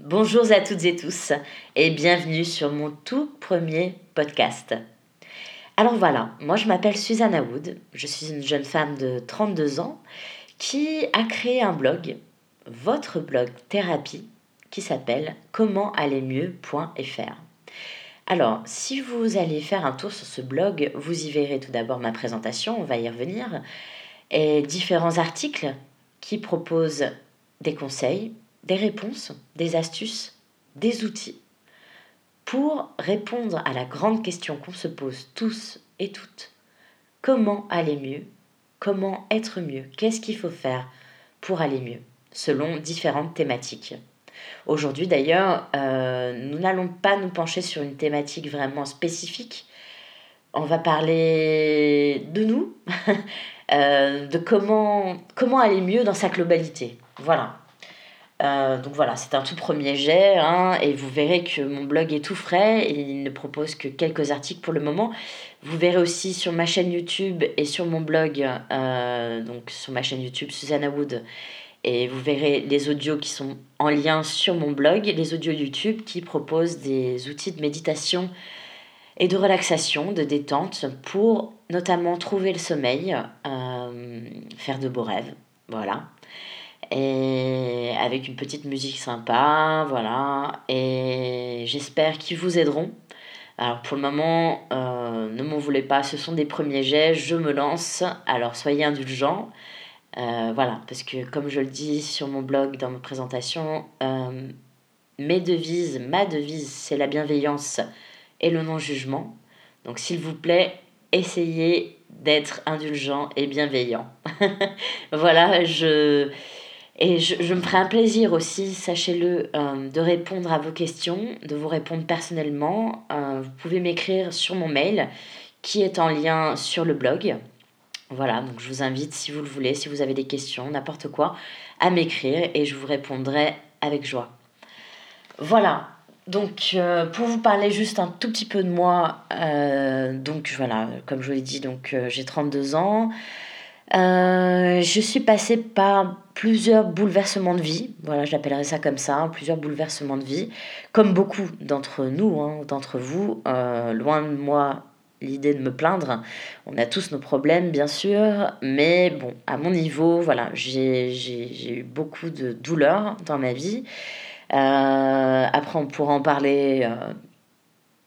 Bonjour à toutes et tous et bienvenue sur mon tout premier podcast. Alors voilà, moi je m'appelle Susanna Wood, je suis une jeune femme de 32 ans qui a créé un blog, votre blog thérapie, qui s'appelle commentallermieux.fr. Alors, si vous allez faire un tour sur ce blog, vous y verrez tout d'abord ma présentation, on va y revenir, et différents articles qui proposent des conseils, des réponses, des astuces, des outils pour répondre à la grande question qu'on se pose tous et toutes. Comment aller mieux? Comment être mieux? Qu'est-ce qu'il faut faire pour aller mieux? Selon différentes thématiques Aujourd'hui d'ailleurs, euh, nous n'allons pas nous pencher sur une thématique vraiment spécifique. On va parler de nous, euh, de comment, comment aller mieux dans sa globalité. Voilà. Euh, donc voilà, c'est un tout premier jet, hein, et vous verrez que mon blog est tout frais, il ne propose que quelques articles pour le moment. Vous verrez aussi sur ma chaîne YouTube et sur mon blog, euh, donc sur ma chaîne YouTube Susanna Wood, et vous verrez les audios qui sont en lien sur mon blog, les audios YouTube qui proposent des outils de méditation et de relaxation, de détente, pour notamment trouver le sommeil, euh, faire de beaux rêves. Voilà et avec une petite musique sympa, voilà. Et j'espère qu'ils vous aideront. Alors pour le moment, euh, ne m'en voulez pas, ce sont des premiers jets, je me lance, alors soyez indulgents. Euh, voilà, parce que comme je le dis sur mon blog, dans ma présentation, euh, mes devises, ma devise, c'est la bienveillance et le non-jugement. Donc s'il vous plaît, essayez d'être indulgent et bienveillant. voilà, je... Et je, me ferai un plaisir aussi, sachez-le, euh, de répondre à vos questions, de vous répondre personnellement. Euh, vous pouvez m'écrire sur mon mail qui est en lien sur le blog. Voilà, donc je vous invite, si vous le voulez, si vous avez des questions, n'importe quoi, à m'écrire et je vous répondrai avec joie. Voilà, donc euh, pour vous parler juste un tout petit peu de moi, donc voilà, comme je vous l'ai dit, donc j'ai 32 ans. Euh, je suis passée par plusieurs bouleversements de vie, voilà, j'appellerais ça comme ça, hein, plusieurs bouleversements de vie, comme beaucoup d'entre nous, hein, d'entre vous, euh, loin de moi l'idée de me plaindre, on a tous nos problèmes bien sûr, mais bon, à mon niveau, voilà, j'ai eu beaucoup de douleurs dans ma vie. Euh, après, on pourra en parler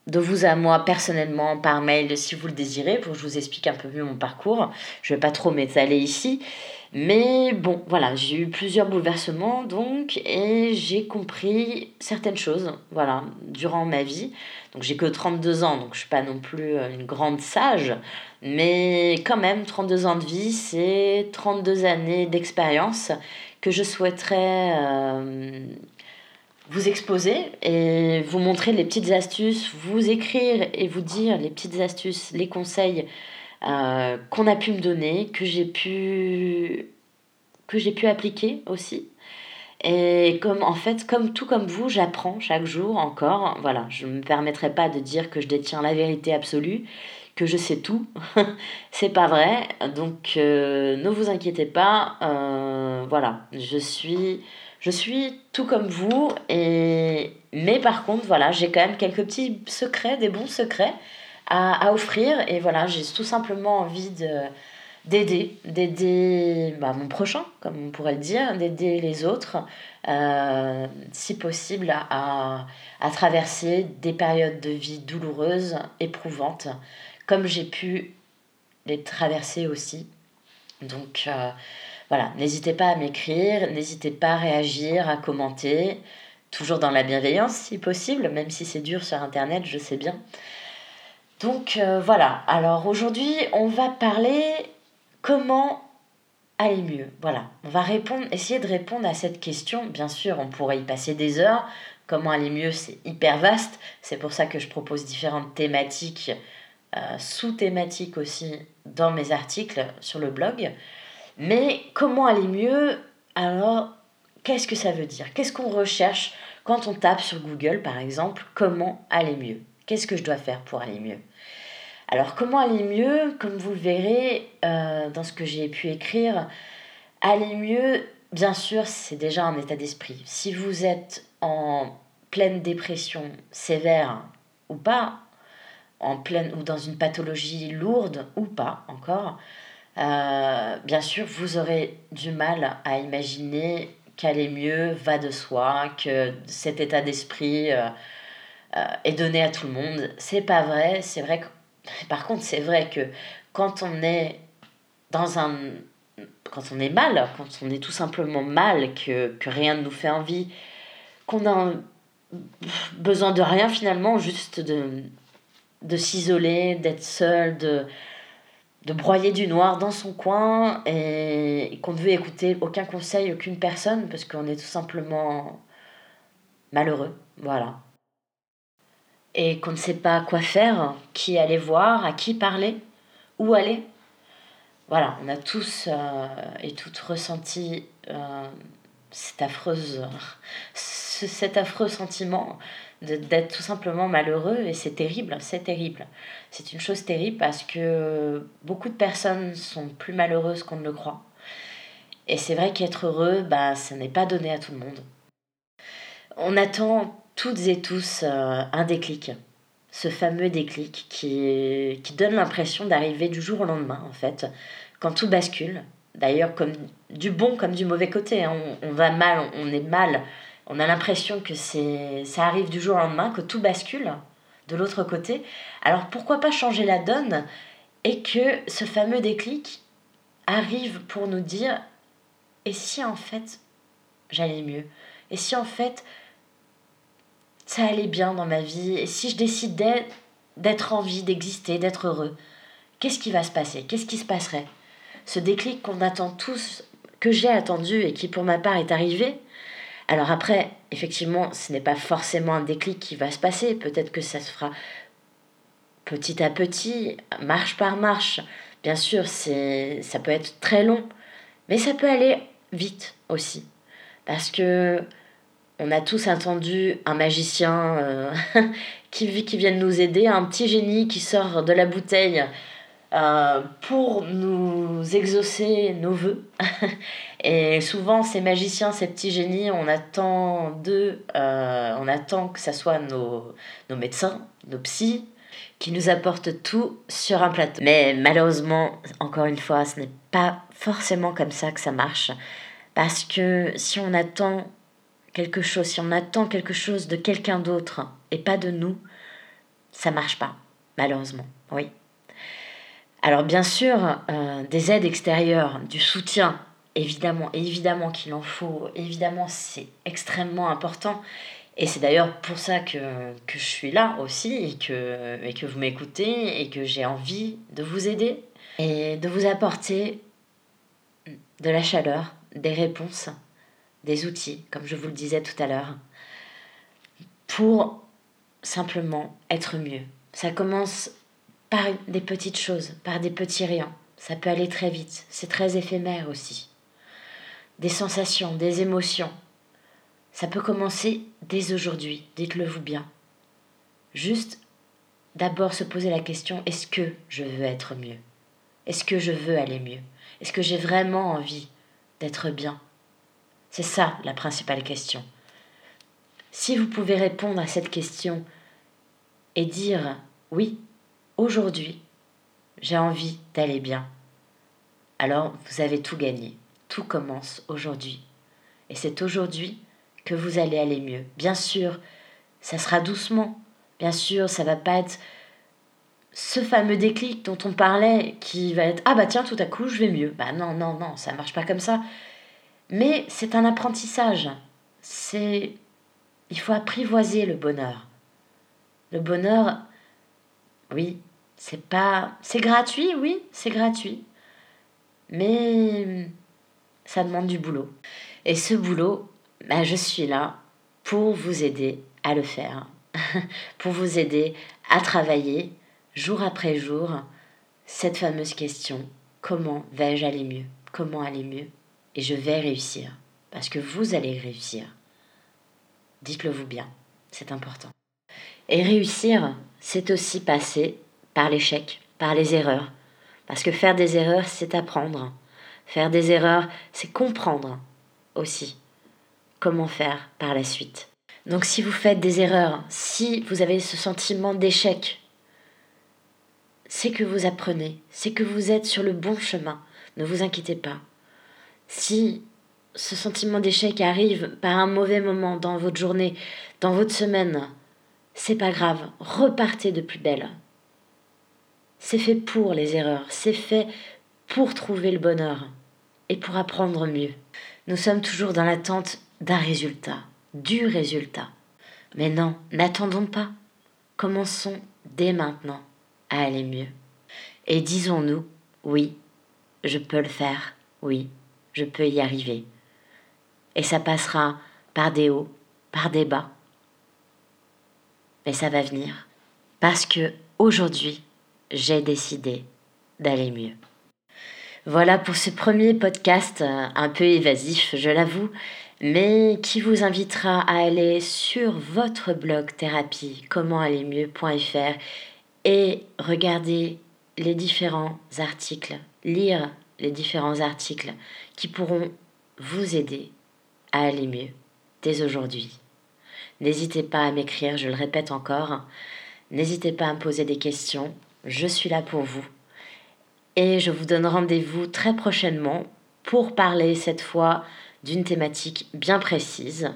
de vous à moi personnellement par mail si vous le désirez pour que je vous explique un peu mieux mon parcours. Je ne vais pas trop m'étaler ici. Mais bon, voilà, j'ai eu plusieurs bouleversements donc et j'ai compris certaines choses, voilà, durant ma vie. Donc j'ai que 32 ans, donc je suis pas non plus euh, une grande sage, mais quand même 32 ans de vie, c'est 32 années d'expérience que je souhaiterais euh, vous exposer et vous montrer les petites astuces, vous écrire et vous dire les petites astuces, les conseils euh, qu'on a pu me donner, que j'ai pu que j'ai pu appliquer aussi. Et comme en fait, comme tout comme vous, j'apprends chaque jour encore. Voilà, je ne me permettrai pas de dire que je détiens la vérité absolue, je sais tout. C'est pas vrai. Donc euh, ne vous inquiétez pas. Euh, voilà, je suis je suis tout comme vous, et... mais par contre, voilà, j'ai quand même quelques petits secrets, des bons secrets à, à offrir. Et voilà, j'ai tout simplement envie de d'aider, d'aider bah, mon prochain, comme on pourrait le dire, d'aider les autres, euh, si possible, à, à, traverser des périodes de vie douloureuses, éprouvantes, comme j'ai pu les traverser aussi. Donc, euh, voilà, n'hésitez pas à m'écrire, n'hésitez pas à réagir, à commenter, toujours dans la bienveillance si possible, même si c'est dur sur Internet, je sais bien. Donc euh, voilà, alors aujourd'hui on va parler comment aller mieux. Voilà, on va répondre, essayer de répondre à cette question. Bien sûr, on pourrait y passer des heures. Comment aller mieux, c'est hyper vaste. C'est pour ça que je propose différentes thématiques, euh, sous-thématiques aussi, dans mes articles sur le blog. Mais comment aller mieux Alors, qu'est-ce que ça veut dire? Qu'est-ce qu'on recherche quand on tape sur Google, par exemple, comment aller mieux? Qu'est-ce que je dois faire pour aller mieux? Alors, comment aller mieux Comme vous le verrez euh, dans ce que j'ai pu écrire, aller mieux, bien sûr, c'est déjà un état d'esprit. Si vous êtes en pleine dépression sévère ou pas, en pleine ou dans une pathologie lourde ou pas encore, euh, bien sûr, vous aurez du mal à imaginer qu'aller mieux va de soi, que cet état d'esprit euh, est donné à tout le monde. C'est pas vrai. C'est vrai que, par contre, c'est vrai que quand on est dans un, quand on est mal, quand on est tout simplement mal, que, rien ne nous fait envie, qu'on a besoin de rien finalement, juste de, s'isoler, d'être seul, de, de broyer du noir dans son coin et qu'on ne veut écouter aucun conseil, aucune personne parce qu'on est tout simplement malheureux, voilà. Et qu'on ne sait pas quoi faire, qui aller voir, à qui parler, où aller. Voilà, on a tous euh, et toutes ressenti euh, cette affreuse, cet affreux sentiment d'être tout simplement malheureux et c'est terrible, c'est terrible. C'est une chose terrible parce que beaucoup de personnes sont plus malheureuses qu'on ne le croit. Et c'est vrai qu'être heureux, bah, ça n'est pas donné à tout le monde. On attend toutes et tous euh, un déclic, ce fameux déclic qui, donne l'impression d'arriver du jour au lendemain, en fait, quand tout bascule. D'ailleurs, comme du bon comme du mauvais côté. Hein. On, va mal, on est mal, on a l'impression que ça arrive du jour au lendemain, que tout bascule de l'autre côté. Alors pourquoi pas changer la donne et que ce fameux déclic arrive pour nous dire et si en fait j'allais mieux? Et si en fait ça allait bien dans ma vie Et si je décidais d'être en vie, d'exister, d'être heureux Qu'est-ce qui va se passer? Qu'est-ce qui se passerait? Ce déclic qu'on attend tous, que j'ai attendu et qui pour ma part est arrivé, alors après, effectivement, ce n'est pas forcément un déclic qui va se passer. Peut-être que ça se fera petit à petit, marche par marche. Bien sûr, c'est, ça peut être très long, mais ça peut aller vite aussi. Parce que on a tous attendu un magicien euh, qui, qui vienne nous aider, un petit génie qui sort de la bouteille euh, pour nous exaucer nos voeux. et souvent, ces magiciens, ces petits génies, on attend d'eux, euh, on attend que ce soit nos, nos médecins, nos psys, qui nous apportent tout sur un plateau. Mais malheureusement, encore une fois, ce n'est pas forcément comme ça que ça marche. Parce que si on attend quelque chose, si on attend quelque chose de quelqu'un d'autre et pas de nous, ça marche pas, malheureusement. Oui. Alors bien sûr, euh, des aides extérieures, du soutien, évidemment, évidemment qu'il en faut, évidemment c'est extrêmement important. Et c'est d'ailleurs pour ça que, je suis là aussi et que, et que vous m'écoutez et que j'ai envie de vous aider et de vous apporter de la chaleur, des réponses, des outils, comme je vous le disais tout à l'heure, pour simplement être mieux. Ça commence par des petites choses, par des petits riens. Ça peut aller très vite, c'est très éphémère aussi. Des sensations, des émotions. Ça peut commencer dès aujourd'hui, dites-le vous bien. Juste d'abord se poser la question, est-ce que je veux être mieux? Est-ce que je veux aller mieux? Est-ce que j'ai vraiment envie d'être bien? C'est ça la principale question. Si vous pouvez répondre à cette question et dire oui, aujourd'hui, j'ai envie d'aller bien. Alors vous avez tout gagné. Tout commence aujourd'hui. Et c'est aujourd'hui que vous allez aller mieux. Bien sûr, ça sera doucement. Bien sûr, ça va pas être ce fameux déclic dont on parlait qui va être ah bah tiens tout à coup je vais mieux. Bah non non non, ça marche pas comme ça. Mais c'est un apprentissage. C'est il faut apprivoiser le bonheur. Le bonheur oui, c'est pas. C'est gratuit, oui, c'est gratuit. Mais ça demande du boulot. Et ce boulot, bah, je suis là pour vous aider à le faire. pour vous aider à travailler jour après jour cette fameuse question comment vais-je aller mieux? Comment aller mieux? Et je vais réussir. Parce que vous allez réussir. Dites-le vous bien, c'est important. Et réussir, c'est aussi passer par l'échec, par les erreurs. Parce que faire des erreurs, c'est apprendre. Faire des erreurs, c'est comprendre aussi comment faire par la suite. Donc si vous faites des erreurs, si vous avez ce sentiment d'échec, c'est que vous apprenez, c'est que vous êtes sur le bon chemin. Ne vous inquiétez pas. Si ce sentiment d'échec arrive par un mauvais moment dans votre journée, dans votre semaine, c'est pas grave, repartez de plus belle. C'est fait pour les erreurs, c'est fait pour trouver le bonheur et pour apprendre mieux. Nous sommes toujours dans l'attente d'un résultat, du résultat. Mais non, n'attendons pas. Commençons dès maintenant à aller mieux. Et disons-nous, oui, je peux le faire, oui, je peux y arriver. Et ça passera par des hauts, par des bas. Mais ça va venir. Parce que aujourd'hui, j'ai décidé d'aller mieux. Voilà pour ce premier podcast euh, un peu évasif, je l'avoue, mais qui vous invitera à aller sur votre blog thérapie commentallermieux.fr et regarder les différents articles, lire les différents articles qui pourront vous aider à aller mieux dès aujourd'hui. N'hésitez pas à m'écrire, je le répète encore. N'hésitez pas à me poser des questions. Je suis là pour vous. Et je vous donne rendez-vous très prochainement pour parler cette fois d'une thématique bien précise.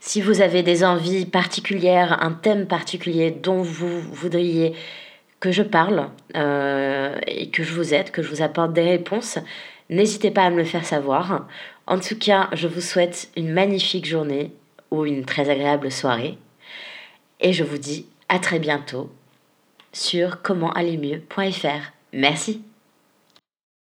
Si vous avez des envies particulières, un thème particulier dont vous voudriez que je parle euh, et que je vous aide, que je vous apporte des réponses, n'hésitez pas à me le faire savoir. En tout cas, je vous souhaite une magnifique journée ou une très agréable soirée. Et je vous dis à très bientôt sur commentallermieux.fr. Merci.